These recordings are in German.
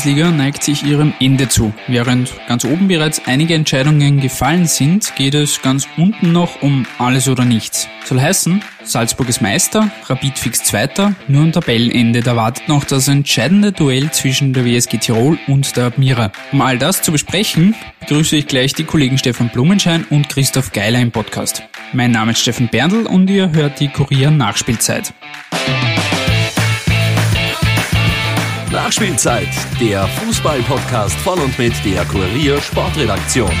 Bundesliga neigt sich ihrem Ende zu. Während ganz oben bereits einige Entscheidungen gefallen sind, geht es ganz unten noch um alles oder nichts. Soll heißen, Salzburg ist Meister, Rapid fix Zweiter, nur am Tabellenende, da wartet noch das entscheidende Duell zwischen der WSG Tirol und der Admira. Um all das zu besprechen, begrüße ich gleich die Kollegen Stefan Blumenschein und Christoph Geiler im Podcast. Mein Name ist Steffen Berndl und ihr hört die Kurier Nachspielzeit. Nachspielzeit, der Fußball-Podcast von und mit der Kurier Sportredaktion.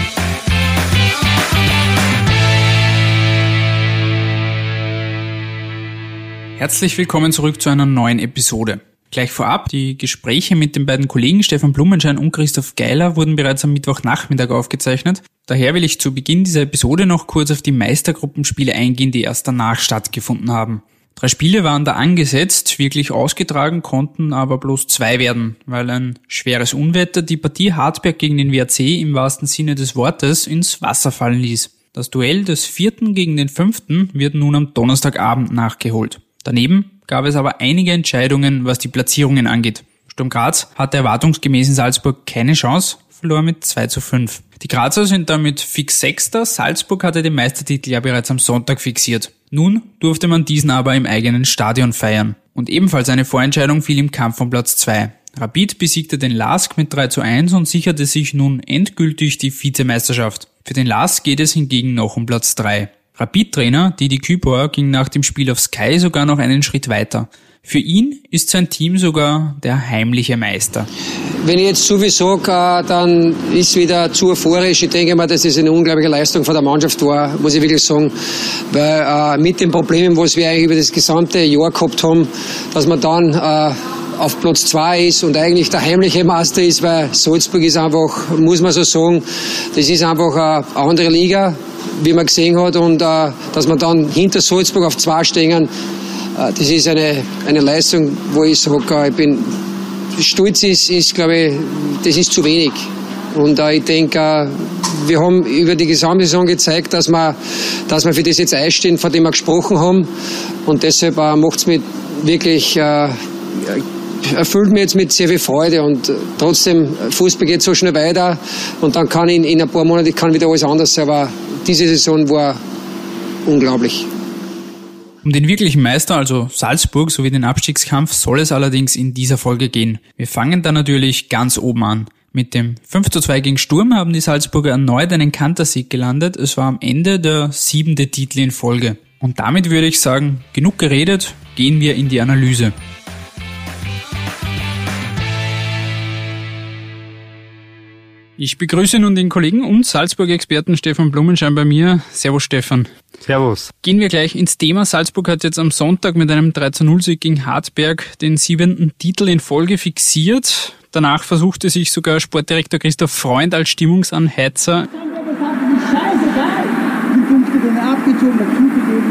Herzlich willkommen zurück zu einer neuen Episode. Gleich vorab, die Gespräche mit den beiden Kollegen Stefan Blumenschein und Christoph Geiler wurden bereits am Mittwochnachmittag aufgezeichnet. Daher will ich zu Beginn dieser Episode noch kurz auf die Meistergruppenspiele eingehen, die erst danach stattgefunden haben. Drei Spiele waren da angesetzt, wirklich ausgetragen konnten aber bloß zwei werden, weil ein schweres Unwetter die Partie Hartberg gegen den WRC im wahrsten Sinne des Wortes ins Wasser fallen ließ. Das Duell des vierten gegen den fünften wird nun am Donnerstagabend nachgeholt. Daneben gab es aber einige Entscheidungen, was die Platzierungen angeht. Sturm Graz hatte erwartungsgemäß in Salzburg keine Chance, verlor mit 2 zu 5. Die Grazer sind damit fix Sechster, Salzburg hatte den Meistertitel ja bereits am Sonntag fixiert. Nun durfte man diesen aber im eigenen Stadion feiern. Und ebenfalls eine Vorentscheidung fiel im Kampf um Platz 2. Rapid besiegte den LASK mit 3 zu 1 und sicherte sich nun endgültig die Vizemeisterschaft. Für den LASK geht es hingegen noch um Platz 3. Rapid-Trainer Didi Kübauer ging nach dem Spiel auf Sky sogar noch einen Schritt weiter. Für ihn ist sein Team sogar der heimliche Meister. Wenn ich jetzt viel sage, dann ist wieder zu euphorisch. Ich denke mal, dass es eine unglaubliche Leistung von der Mannschaft war, muss ich wirklich sagen. Weil äh, mit den Problemen, was wir eigentlich über das gesamte Jahr gehabt haben, dass man dann äh, auf Platz zwei ist und eigentlich der heimliche Meister ist, weil Salzburg ist einfach, muss man so sagen, das ist einfach eine andere Liga, wie man gesehen hat. Und äh, dass man dann hinter Salzburg auf zwei stehen, das ist eine, eine Leistung, wo ich sage, ich bin stolz ist, ist glaube ich, das ist zu wenig. Und äh, ich denke, äh, wir haben über die gesamte Saison gezeigt, dass wir, dass wir für das jetzt einstehen, von dem wir gesprochen haben. Und deshalb äh, macht es mich wirklich, äh, erfüllt mich jetzt mit sehr viel Freude. Und trotzdem, Fußball geht so schnell weiter. Und dann kann in, in ein paar Monaten kann wieder alles anders sein. Aber diese Saison war unglaublich. Um den wirklichen Meister, also Salzburg, sowie den Abstiegskampf soll es allerdings in dieser Folge gehen. Wir fangen da natürlich ganz oben an. Mit dem 5 zu 2 gegen Sturm haben die Salzburger erneut einen Kantersieg gelandet. Es war am Ende der siebente Titel in Folge. Und damit würde ich sagen, genug geredet, gehen wir in die Analyse. Ich begrüße nun den Kollegen und Salzburg-Experten Stefan Blumenschein bei mir. Servus Stefan. Servus. Gehen wir gleich ins Thema. Salzburg hat jetzt am Sonntag mit einem 3-0-Sieg gegen Hartberg den siebenten Titel in Folge fixiert. Danach versuchte sich sogar Sportdirektor Christoph Freund als Stimmungsanheizer. Die Punkte werden abgezogen, dazugegeben,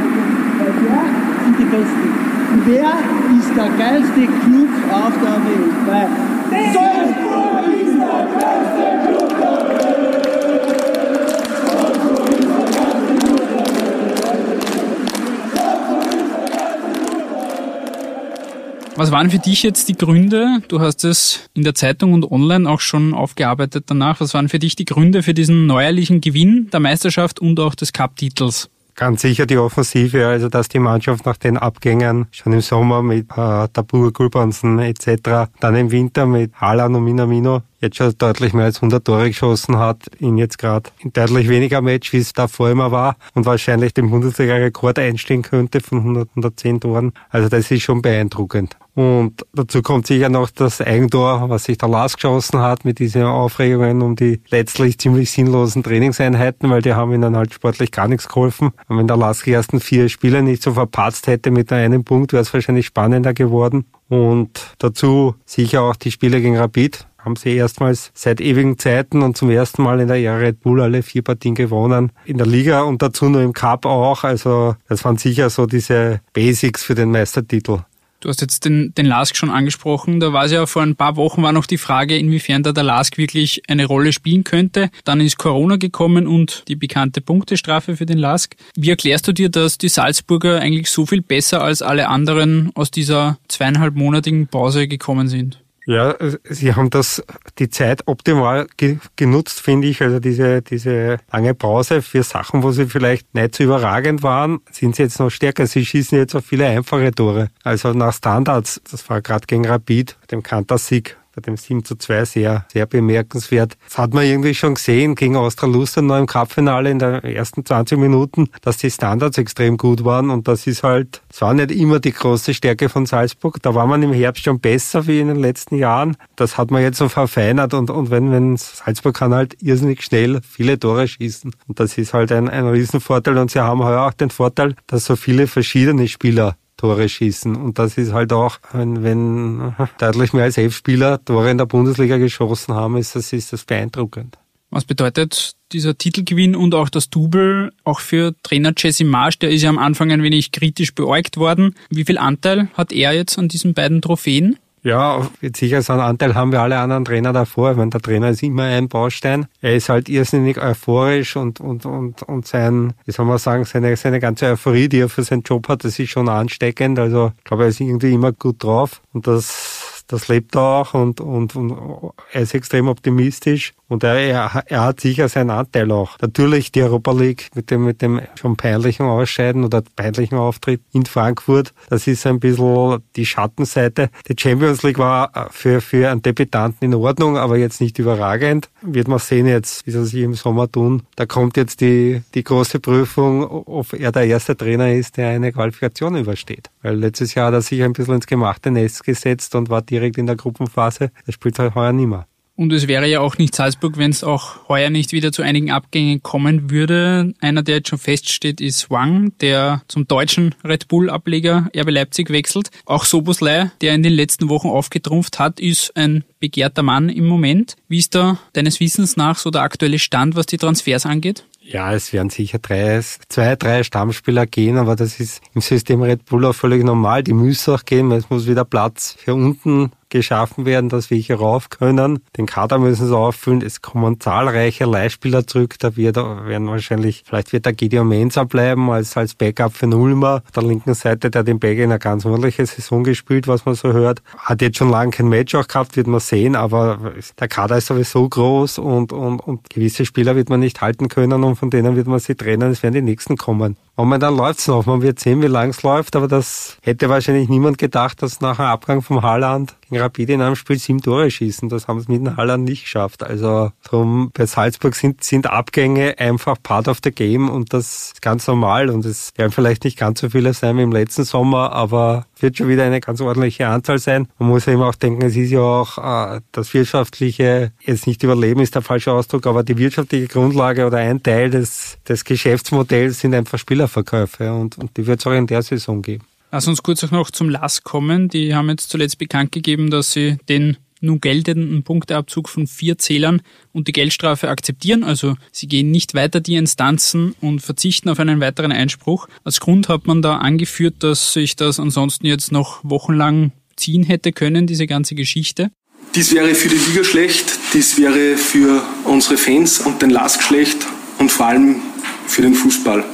weil wer sind die Besten? Wer ist der geilste Club auf der Welt? Weil Salzburg ist der geilste Club der Welt! Was waren für dich jetzt die Gründe? Du hast es in der Zeitung und online auch schon aufgearbeitet danach. Was waren für dich die Gründe für diesen neuerlichen Gewinn der Meisterschaft und auch des Cup-Titels? Ganz sicher die Offensive, also dass die Mannschaft nach den Abgängen schon im Sommer mit äh, Tabur, Gulbansen etc., dann im Winter mit Haaland und Minamino jetzt schon deutlich mehr als 100 Tore geschossen hat, in jetzt gerade deutlich weniger Match, wie es davor immer war und wahrscheinlich den Bundesliga-Rekord einstehen könnte von 100, 110 Toren. Also das ist schon beeindruckend. Und dazu kommt sicher noch das Eigentor, was sich der Lars geschossen hat mit diesen Aufregungen um die letztlich ziemlich sinnlosen Trainingseinheiten, weil die haben ihnen halt sportlich gar nichts geholfen. Und wenn der Lars die ersten vier Spiele nicht so verpatzt hätte mit einem Punkt, wäre es wahrscheinlich spannender geworden. Und dazu sicher auch die Spiele gegen Rapid, haben sie erstmals seit ewigen Zeiten und zum ersten Mal in der Ära Red Bull alle vier Partien gewonnen. In der Liga und dazu nur im Cup auch. Also das waren sicher so diese Basics für den Meistertitel. Du hast jetzt den, den Lask schon angesprochen. Da war es ja vor ein paar Wochen war noch die Frage, inwiefern da der Lask wirklich eine Rolle spielen könnte. Dann ist Corona gekommen und die bekannte Punktestrafe für den Lask. Wie erklärst du dir, dass die Salzburger eigentlich so viel besser als alle anderen aus dieser zweieinhalbmonatigen Pause gekommen sind? Ja, Sie haben das, die Zeit optimal ge genutzt, finde ich. Also diese, diese lange Pause für Sachen, wo Sie vielleicht nicht so überragend waren, sind Sie jetzt noch stärker. Sie schießen jetzt auch viele einfache Tore. Also nach Standards, das war gerade gegen Rapid, dem Kantersieg, bei dem 7 zu 2 sehr, sehr bemerkenswert. Das hat man irgendwie schon gesehen gegen Austria Lustern noch im Cupfinale in den ersten 20 Minuten, dass die Standards extrem gut waren und das ist halt, es war nicht immer die große Stärke von Salzburg. Da war man im Herbst schon besser wie in den letzten Jahren. Das hat man jetzt so verfeinert und, und wenn, wenn Salzburg kann halt irrsinnig schnell viele Tore schießen und das ist halt ein, ein Riesenvorteil und sie haben heuer auch den Vorteil, dass so viele verschiedene Spieler Tore schießen. Und das ist halt auch, wenn, wenn deutlich mehr als elf Spieler Tore in der Bundesliga geschossen haben, ist das, ist das beeindruckend. Was bedeutet dieser Titelgewinn und auch das Double auch für Trainer Jesse Marsch? Der ist ja am Anfang ein wenig kritisch beäugt worden. Wie viel Anteil hat er jetzt an diesen beiden Trophäen? Ja, sicher so einen Anteil haben wir alle anderen Trainer davor. Ich meine, der Trainer ist immer ein Baustein. Er ist halt irrsinnig euphorisch und, und, und, und sein, wie soll man sagen, seine, seine ganze Euphorie, die er für seinen Job hat, das ist schon ansteckend. Also, ich glaube, er ist irgendwie immer gut drauf und das das lebt er auch und, und, und er ist extrem optimistisch und er, er, er hat sicher seinen Anteil auch. Natürlich die Europa League mit dem, mit dem schon peinlichen Ausscheiden oder peinlichen Auftritt in Frankfurt, das ist ein bisschen die Schattenseite. Die Champions League war für, für einen Debütanten in Ordnung, aber jetzt nicht überragend. Wird man sehen jetzt, wie sie sich im Sommer tun. Da kommt jetzt die, die große Prüfung, ob er der erste Trainer ist, der eine Qualifikation übersteht. Weil letztes Jahr hat er sich ein bisschen ins gemachte Nest gesetzt und war direkt in der Gruppenphase. Das spielt halt heuer nicht mehr. Und es wäre ja auch nicht Salzburg, wenn es auch heuer nicht wieder zu einigen Abgängen kommen würde. Einer, der jetzt schon feststeht, ist Wang, der zum deutschen Red Bull-Ableger RB Leipzig wechselt. Auch Soboslei, der in den letzten Wochen aufgetrumpft hat, ist ein begehrter Mann im Moment. Wie ist da deines Wissens nach so der aktuelle Stand, was die Transfers angeht? Ja, es werden sicher drei, zwei, drei Stammspieler gehen, aber das ist im System Red Bull auch völlig normal. Die müssen auch gehen, weil es muss wieder Platz für unten geschaffen werden, dass wir hier rauf können. Den Kader müssen sie auffüllen. Es kommen zahlreiche Leihspieler zurück. Da wird, werden wahrscheinlich, vielleicht wird der Gideon Mensa bleiben als, als Backup für Nulmer. Auf der linken Seite, der den Berger in einer ganz ordentliche Saison gespielt, was man so hört. Hat jetzt schon lange kein Match auch gehabt, wird man sehen, aber der Kader ist sowieso groß und, und, und gewisse Spieler wird man nicht halten können und von denen wird man sie trennen. Es werden die nächsten kommen. Momentan läuft's noch. Man wird sehen, wie lang es läuft, aber das hätte wahrscheinlich niemand gedacht, dass nach einem Abgang vom Haaland gegen Rapid in einem Spiel sieben Tore schießen. Das haben sie mit dem Haaland nicht geschafft. Also drum bei Salzburg sind, sind Abgänge einfach part of the game und das ist ganz normal und es werden vielleicht nicht ganz so viele sein wie im letzten Sommer, aber wird schon wieder eine ganz ordentliche Anzahl sein. Man muss ja immer auch denken, es ist ja auch äh, das wirtschaftliche, jetzt nicht Überleben ist der falsche Ausdruck, aber die wirtschaftliche Grundlage oder ein Teil des, des Geschäftsmodells sind einfach Spielerverkäufe und, und die wird es auch in der Saison geben. Lass uns kurz auch noch zum LAS kommen. Die haben jetzt zuletzt bekannt gegeben, dass sie den nun geltenden Punkteabzug von vier Zählern und die Geldstrafe akzeptieren. Also sie gehen nicht weiter die Instanzen und verzichten auf einen weiteren Einspruch. Als Grund hat man da angeführt, dass sich das ansonsten jetzt noch wochenlang ziehen hätte können, diese ganze Geschichte. Dies wäre für die Liga schlecht, dies wäre für unsere Fans und den LASK schlecht und vor allem für den Fußball.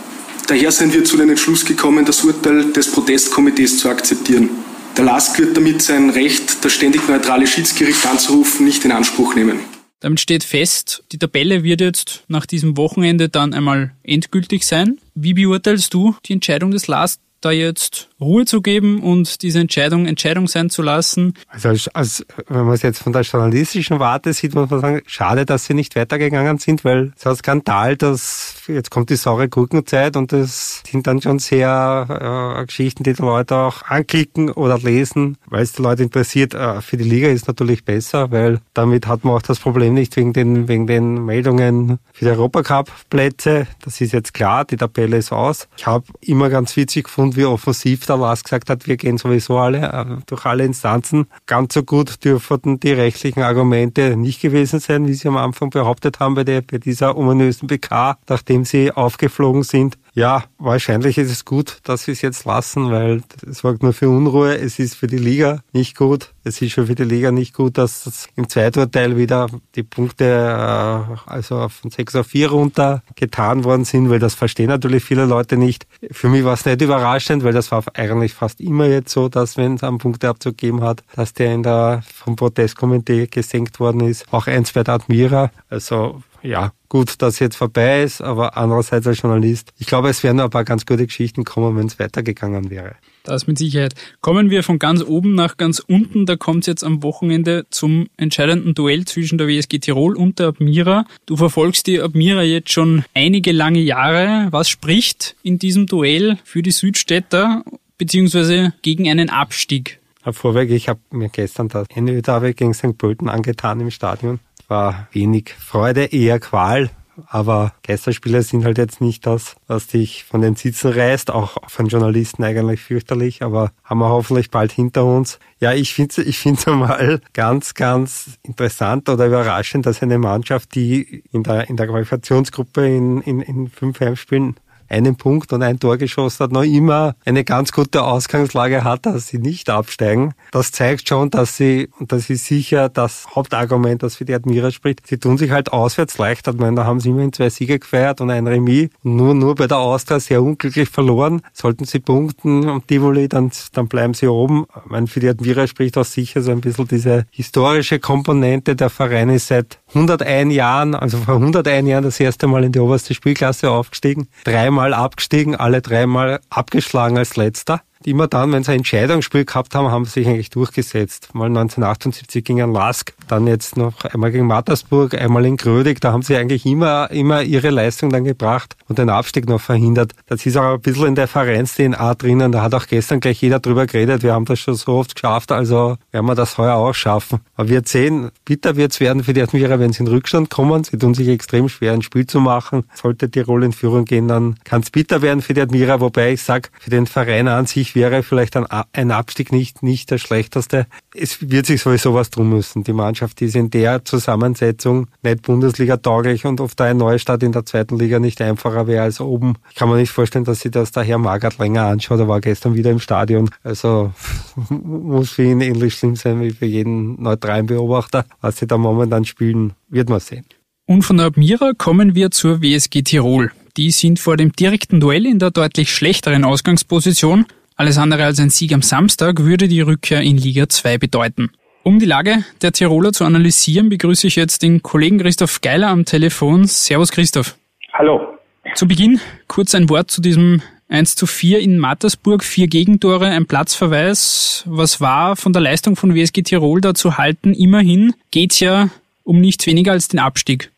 Daher sind wir zu dem Entschluss gekommen, das Urteil des Protestkomitees zu akzeptieren. Der LASK wird damit sein Recht, das ständig neutrale Schiedsgericht anzurufen, nicht in Anspruch nehmen. Damit steht fest, die Tabelle wird jetzt nach diesem Wochenende dann einmal endgültig sein. Wie beurteilst du die Entscheidung des LASK, da jetzt Ruhe zu geben und diese Entscheidung Entscheidung sein zu lassen. Also als, als, wenn man es jetzt von der journalistischen Warte sieht, muss man sagen, schade, dass sie nicht weitergegangen sind, weil es ist ein Skandal, dass jetzt kommt die saure Gurkenzeit und das sind dann schon sehr äh, Geschichten, die die Leute auch anklicken oder lesen, weil es die Leute interessiert. Äh, für die Liga ist natürlich besser, weil damit hat man auch das Problem nicht wegen den, wegen den Meldungen für die Europacup-Plätze. Das ist jetzt klar, die Tabelle ist aus. Ich habe immer ganz witzig gefunden, wie offensiv da was gesagt hat, wir gehen sowieso alle äh, durch alle Instanzen. Ganz so gut dürften die rechtlichen Argumente nicht gewesen sein, wie sie am Anfang behauptet haben bei, der, bei dieser ominösen PK, nachdem sie aufgeflogen sind. Ja, wahrscheinlich ist es gut, dass sie es jetzt lassen, weil es sorgt nur für Unruhe. Es ist für die Liga nicht gut. Es ist schon für die Liga nicht gut, dass im Zweiturteil wieder die Punkte äh, also von 6 auf 4 runter getan worden sind, weil das verstehen natürlich viele Leute nicht. Für mich war es nicht überraschend, weil das war eigentlich fast immer jetzt so, dass wenn es einen Punkteabzug gegeben hat, dass der in der vom Protestkomitee gesenkt worden ist. Auch eins bei der Admira. Also ja, gut, dass jetzt vorbei ist, aber andererseits als Journalist, ich glaube, es wären ein paar ganz gute Geschichten kommen, wenn es weitergegangen wäre. Das mit Sicherheit. Kommen wir von ganz oben nach ganz unten. Da kommt es jetzt am Wochenende zum entscheidenden Duell zwischen der WSG Tirol und der Admira. Du verfolgst die Admira jetzt schon einige lange Jahre. Was spricht in diesem Duell für die Südstädter beziehungsweise gegen einen Abstieg? Vorweg, ich habe mir gestern das NÖ-Derby gegen St. Pölten angetan im Stadion war wenig Freude, eher Qual. Aber Geisterspiele sind halt jetzt nicht das, was dich von den Sitzen reißt, auch von Journalisten eigentlich fürchterlich, aber haben wir hoffentlich bald hinter uns. Ja, ich finde es ich find's mal ganz, ganz interessant oder überraschend, dass eine Mannschaft, die in der, in der Qualifikationsgruppe in, in, in fünf Heimspielen einen Punkt und ein Tor geschossen hat, noch immer eine ganz gute Ausgangslage hat, dass sie nicht absteigen. Das zeigt schon, dass sie, und das ist sicher das Hauptargument, das für die Admira spricht, sie tun sich halt auswärts leichter. Ich meine, da haben sie immerhin zwei Siege gefeiert und ein Remis. Und nur, nur bei der Austria sehr unglücklich verloren. Sollten sie punkten am Tivoli, dann, dann bleiben sie oben. Ich meine, für die Admira spricht auch sicher so ein bisschen diese historische Komponente. Der Verein ist seit 101 Jahren, also vor 101 Jahren das erste Mal in die oberste Spielklasse aufgestiegen. Dreimal dreimal abgestiegen, alle dreimal abgeschlagen als letzter immer dann, wenn sie ein Entscheidungsspiel gehabt haben, haben sie sich eigentlich durchgesetzt. Mal 1978 gegen Lask, dann jetzt noch einmal gegen Mattersburg, einmal in Grödig. Da haben sie eigentlich immer, immer ihre Leistung dann gebracht und den Abstieg noch verhindert. Das ist auch ein bisschen in der Vereins-DNA drinnen. Da hat auch gestern gleich jeder drüber geredet. Wir haben das schon so oft geschafft, also werden wir das heuer auch schaffen. Aber wir sehen, bitter wird es werden für die Admira, wenn sie in Rückstand kommen. Sie tun sich extrem schwer, ein Spiel zu machen. Sollte Tirol in Führung gehen, dann kann es bitter werden für die Admira, wobei ich sage, für den Verein an sich wäre vielleicht ein, ein Abstieg nicht, nicht der schlechteste. Es wird sich sowieso was tun müssen. Die Mannschaft ist in der Zusammensetzung nicht Bundesliga tauglich und oft ein Neustart in der zweiten Liga nicht einfacher wäre als oben. Ich kann mir nicht vorstellen, dass sie das der Herr Magert länger anschaut. Er war gestern wieder im Stadion. Also muss für ihn ähnlich schlimm sein wie für jeden neutralen Beobachter. Was sie da momentan spielen, wird man sehen. Und von Admira kommen wir zur WSG Tirol. Die sind vor dem direkten Duell in der deutlich schlechteren Ausgangsposition. Alles andere als ein Sieg am Samstag würde die Rückkehr in Liga 2 bedeuten. Um die Lage der Tiroler zu analysieren, begrüße ich jetzt den Kollegen Christoph Geiler am Telefon. Servus Christoph. Hallo. Zu Beginn kurz ein Wort zu diesem 1 zu 4 in Mattersburg, vier Gegentore, ein Platzverweis. Was war von der Leistung von WSG Tirol da zu halten? Immerhin geht's ja um nichts weniger als den Abstieg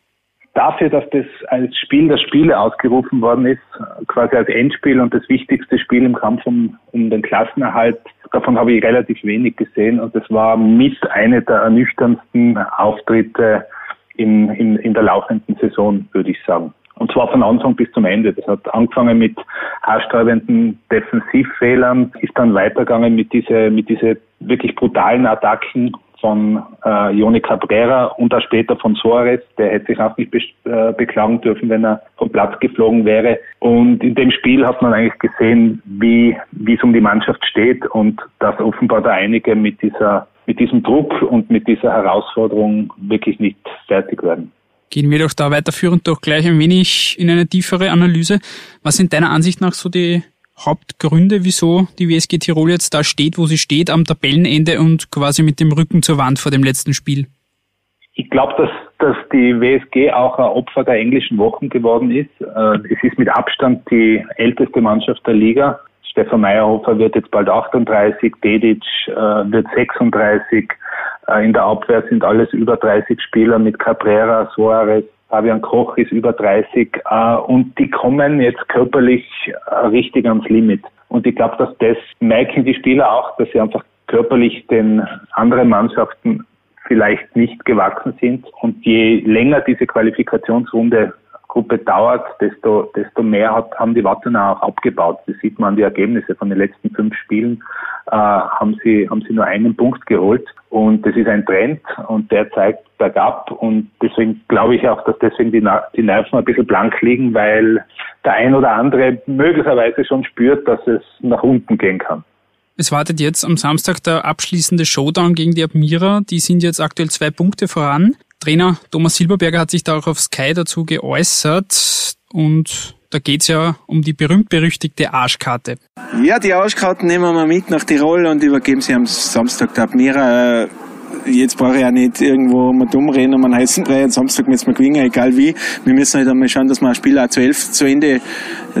dafür, dass das als Spiel der Spiele ausgerufen worden ist, quasi als Endspiel und das wichtigste Spiel im Kampf um, um den Klassenerhalt, davon habe ich relativ wenig gesehen und das war mit eine der ernüchterndsten Auftritte in, in, in der laufenden Saison, würde ich sagen. Und zwar von Anfang bis zum Ende. Das hat angefangen mit haarsträubenden Defensivfehlern, ist dann weitergegangen mit diese, mit diese wirklich brutalen Attacken von äh, Joni Cabrera und auch später von Soares. Der hätte sich auch nicht be äh, beklagen dürfen, wenn er vom Platz geflogen wäre. Und in dem Spiel hat man eigentlich gesehen, wie wie es um die Mannschaft steht und dass offenbar da einige mit dieser mit diesem Druck und mit dieser Herausforderung wirklich nicht fertig werden. Gehen wir doch da weiterführend doch gleich ein wenig in eine tiefere Analyse. Was sind deiner Ansicht nach so die Hauptgründe, wieso die WSG Tirol jetzt da steht, wo sie steht, am Tabellenende und quasi mit dem Rücken zur Wand vor dem letzten Spiel? Ich glaube, dass, dass die WSG auch ein Opfer der englischen Wochen geworden ist. Äh, es ist mit Abstand die älteste Mannschaft der Liga. Stefan Meyerhofer wird jetzt bald 38, Dedic äh, wird 36. Äh, in der Abwehr sind alles über 30 Spieler mit Cabrera, Suarez, Fabian Koch ist über 30 äh, und die kommen jetzt körperlich äh, richtig ans Limit. Und ich glaube, dass das merken die Spieler auch, dass sie einfach körperlich den anderen Mannschaften vielleicht nicht gewachsen sind. Und je länger diese Qualifikationsrunde Qualifikationsgruppe dauert, desto, desto mehr hat, haben die Wattener auch abgebaut. Das sieht man an die Ergebnisse von den letzten fünf Spielen, äh, haben sie, haben sie nur einen Punkt geholt. Und das ist ein Trend und der zeigt bergab und deswegen glaube ich auch, dass deswegen die, die Nerven ein bisschen blank liegen, weil der ein oder andere möglicherweise schon spürt, dass es nach unten gehen kann. Es wartet jetzt am Samstag der abschließende Showdown gegen die Admira. Die sind jetzt aktuell zwei Punkte voran. Trainer Thomas Silberberger hat sich da auch auf Sky dazu geäußert und da geht's ja um die berühmt-berüchtigte Arschkarte. Ja, die Arschkarten nehmen wir mit nach Tirol und übergeben sie am Samstag der Admira jetzt brauche ich ja nicht irgendwo mal dumm reden um einen heißen Brei und Samstag müssen wir gewinnen, egal wie. Wir müssen halt einmal schauen, dass wir ein Spiel auch zu elf zu Ende,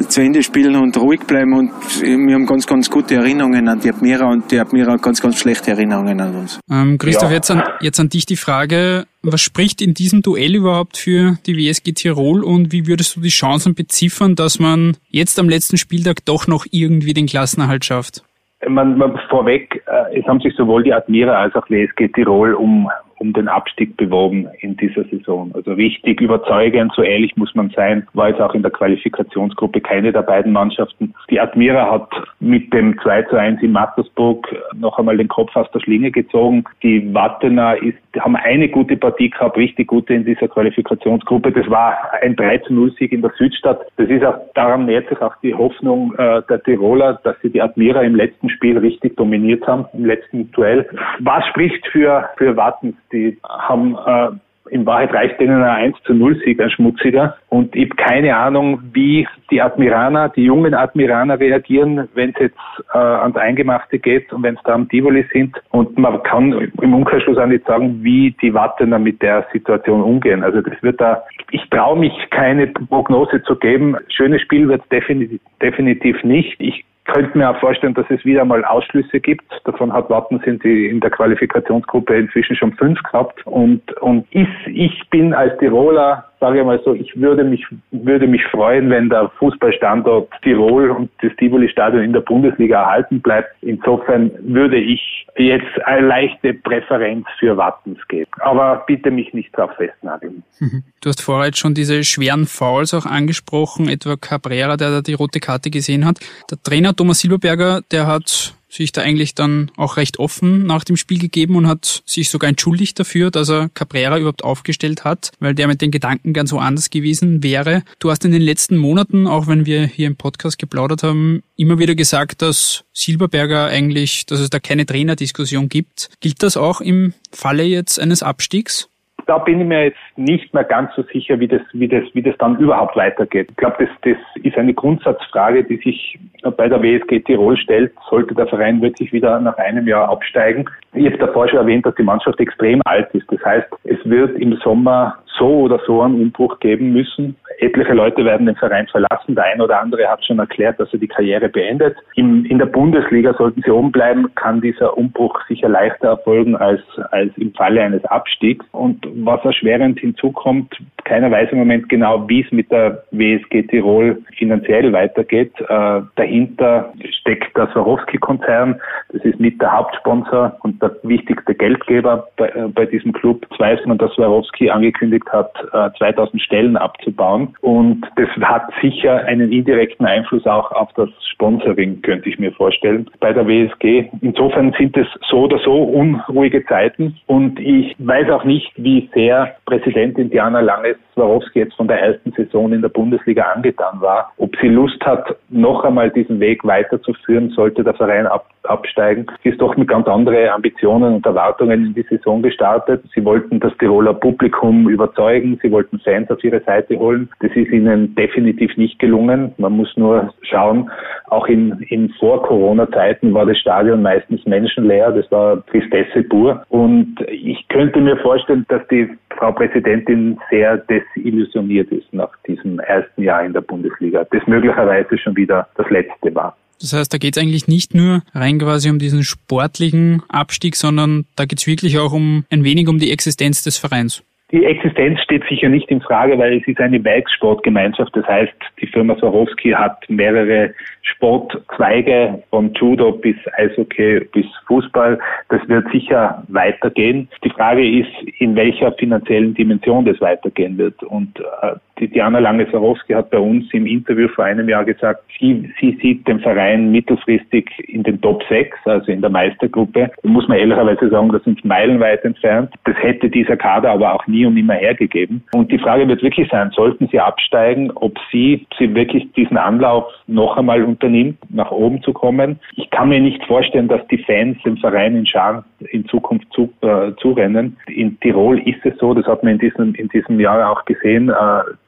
zu Ende spielen und ruhig bleiben und wir haben ganz, ganz gute Erinnerungen an die Admira und die Admira hat ganz, ganz schlechte Erinnerungen an uns. Ähm, Christoph, ja. jetzt, an, jetzt an dich die Frage, was spricht in diesem Duell überhaupt für die WSG Tirol und wie würdest du die Chancen beziffern, dass man jetzt am letzten Spieltag doch noch irgendwie den Klassenerhalt schafft? Man, man vorweg, äh, es haben sich sowohl die Admira als auch WSG Tirol um um den Abstieg beworben in dieser Saison. Also richtig überzeugend, so ehrlich muss man sein, war jetzt auch in der Qualifikationsgruppe keine der beiden Mannschaften. Die Admira hat mit dem 2 zu 1 in Mattersburg noch einmal den Kopf aus der Schlinge gezogen. Die Wattener ist, haben eine gute Partie gehabt, richtig gute in dieser Qualifikationsgruppe. Das war ein 3 zu 0 Sieg in der Südstadt. Das ist auch, daran nähert sich auch die Hoffnung äh, der Tiroler, dass sie die Admira im letzten Spiel richtig dominiert haben, im letzten Duell. Was spricht für, für Wattens? Die haben äh, in Wahrheit reicht denen ein 1 zu 0 Sieg, ein schmutziger. Und ich habe keine Ahnung, wie die Admiraner, die jungen Admiraner reagieren, wenn es jetzt äh, ans Eingemachte geht und wenn es da am Tivoli sind. Und man kann im Umkehrschluss auch nicht sagen, wie die Wattener mit der Situation umgehen. Also das wird da, ich traue mich keine Prognose zu geben. Schönes Spiel wird es definitiv, definitiv nicht. Ich könnte mir auch vorstellen, dass es wieder mal Ausschlüsse gibt. Davon hat Watten sind sie in der Qualifikationsgruppe inzwischen schon fünf gehabt. Und, und ich, ich bin als Tiroler sage ich mal so, ich würde mich, würde mich freuen, wenn der Fußballstandort Tirol und das Tivoli-Stadion in der Bundesliga erhalten bleibt. Insofern würde ich jetzt eine leichte Präferenz für Wattens geben. Aber bitte mich nicht darauf festnageln. Mhm. Du hast vorher schon diese schweren Fouls auch angesprochen, etwa Cabrera, der da die rote Karte gesehen hat. Der Trainer Thomas Silberberger, der hat sich da eigentlich dann auch recht offen nach dem Spiel gegeben und hat sich sogar entschuldigt dafür, dass er Cabrera überhaupt aufgestellt hat, weil der mit den Gedanken ganz woanders gewesen wäre. Du hast in den letzten Monaten, auch wenn wir hier im Podcast geplaudert haben, immer wieder gesagt, dass Silberberger eigentlich, dass es da keine Trainerdiskussion gibt. Gilt das auch im Falle jetzt eines Abstiegs? Da bin ich mir jetzt nicht mehr ganz so sicher, wie das, wie das, wie das dann überhaupt weitergeht. Ich glaube, das, das ist eine Grundsatzfrage, die sich bei der WSG Tirol stellt. Sollte der Verein wirklich wieder nach einem Jahr absteigen? Ich habe davor schon erwähnt, dass die Mannschaft extrem alt ist. Das heißt, es wird im Sommer so oder so einen Umbruch geben müssen. Etliche Leute werden den Verein verlassen. Der ein oder andere hat schon erklärt, dass er die Karriere beendet. In, in der Bundesliga sollten sie oben bleiben, kann dieser Umbruch sicher leichter erfolgen als, als im Falle eines Abstiegs. Und was erschwerend hinzukommt, keiner weiß im Moment genau, wie es mit der WSG Tirol finanziell weitergeht. Äh, dahinter steckt der Swarovski-Konzern. Das ist mit der Hauptsponsor und der wichtigste Geldgeber bei, äh, bei diesem Club. Jetzt weiß man, dass Swarovski angekündigt hat, äh, 2000 Stellen abzubauen. Und das hat sicher einen indirekten Einfluss auch auf das Sponsoring, könnte ich mir vorstellen, bei der WSG. Insofern sind es so oder so unruhige Zeiten. Und ich weiß auch nicht, wie sehr Präsidentin Diana Langes Swarovski jetzt von der ersten Saison in der Bundesliga angetan war. Sie Lust hat, noch einmal diesen Weg weiterzuführen, sollte der Verein ab, absteigen. Sie ist doch mit ganz anderen Ambitionen und Erwartungen in die Saison gestartet. Sie wollten das Tiroler Publikum überzeugen, sie wollten Fans auf ihre Seite holen. Das ist ihnen definitiv nicht gelungen. Man muss nur schauen, auch in, in Vor-Corona-Zeiten war das Stadion meistens menschenleer. Das war Tristesse pur. Und ich könnte mir vorstellen, dass die Frau Präsidentin sehr desillusioniert ist nach diesem ersten Jahr in der Bundesliga, das möglicherweise schon wieder das letzte war. Das heißt, da geht es eigentlich nicht nur rein quasi um diesen sportlichen Abstieg, sondern da geht es wirklich auch um ein wenig um die Existenz des Vereins. Die Existenz steht sicher nicht in Frage, weil es ist eine Werkssportgemeinschaft. Das heißt, die Firma Swarovski hat mehrere Sportzweige von Judo bis Eishockey bis Fußball. Das wird sicher weitergehen. Die Frage ist, in welcher finanziellen Dimension das weitergehen wird. Und äh, die Diana Lange-Sarowski hat bei uns im Interview vor einem Jahr gesagt, sie, sie sieht den Verein mittelfristig in den Top 6, also in der Meistergruppe. Da muss man ehrlicherweise sagen, das sind meilenweit entfernt. Das hätte dieser Kader aber auch nie und nimmer hergegeben. Und die Frage wird wirklich sein, sollten sie absteigen, ob sie, sie wirklich diesen Anlauf noch einmal unternimmt, nach oben zu kommen. Ich kann mir nicht vorstellen, dass die Fans dem Verein in Scharen in Zukunft zu, äh, zurennen. In Tirol ist es so, das hat man in diesem, in diesem Jahr auch gesehen, äh,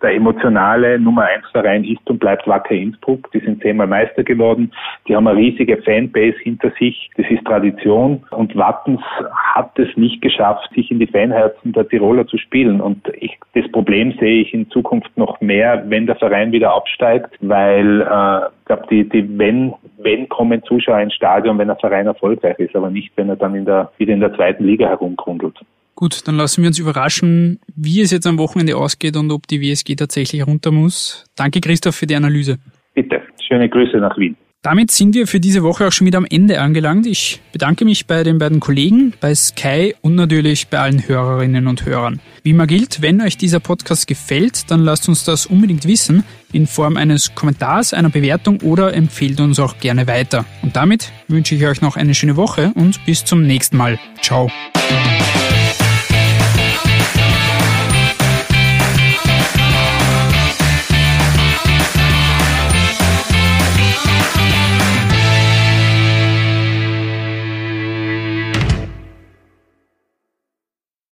der emotionale Nummer 1 Verein ist und bleibt Wacker Innsbruck. Die sind zehnmal Meister geworden. Die haben eine riesige Fanbase hinter sich. Das ist Tradition. Und Wattens hat es nicht geschafft, sich in die Fanherzen der Tiroler zu spielen. Und ich, das Problem sehe ich in Zukunft noch mehr, wenn der Verein wieder absteigt, weil äh, ich glaube, die, die wenn, wenn kommen Zuschauer ins Stadion, wenn der Verein erfolgreich ist, aber nicht, wenn er dann in der, wieder in der zweiten Liga herumgrundelt. Gut, dann lassen wir uns überraschen, wie es jetzt am Wochenende ausgeht und ob die WSG tatsächlich runter muss. Danke, Christoph, für die Analyse. Bitte, schöne Grüße nach Wien. Damit sind wir für diese Woche auch schon wieder am Ende angelangt. Ich bedanke mich bei den beiden Kollegen, bei Sky und natürlich bei allen Hörerinnen und Hörern. Wie immer gilt, wenn euch dieser Podcast gefällt, dann lasst uns das unbedingt wissen in Form eines Kommentars, einer Bewertung oder empfehlt uns auch gerne weiter. Und damit wünsche ich euch noch eine schöne Woche und bis zum nächsten Mal. Ciao.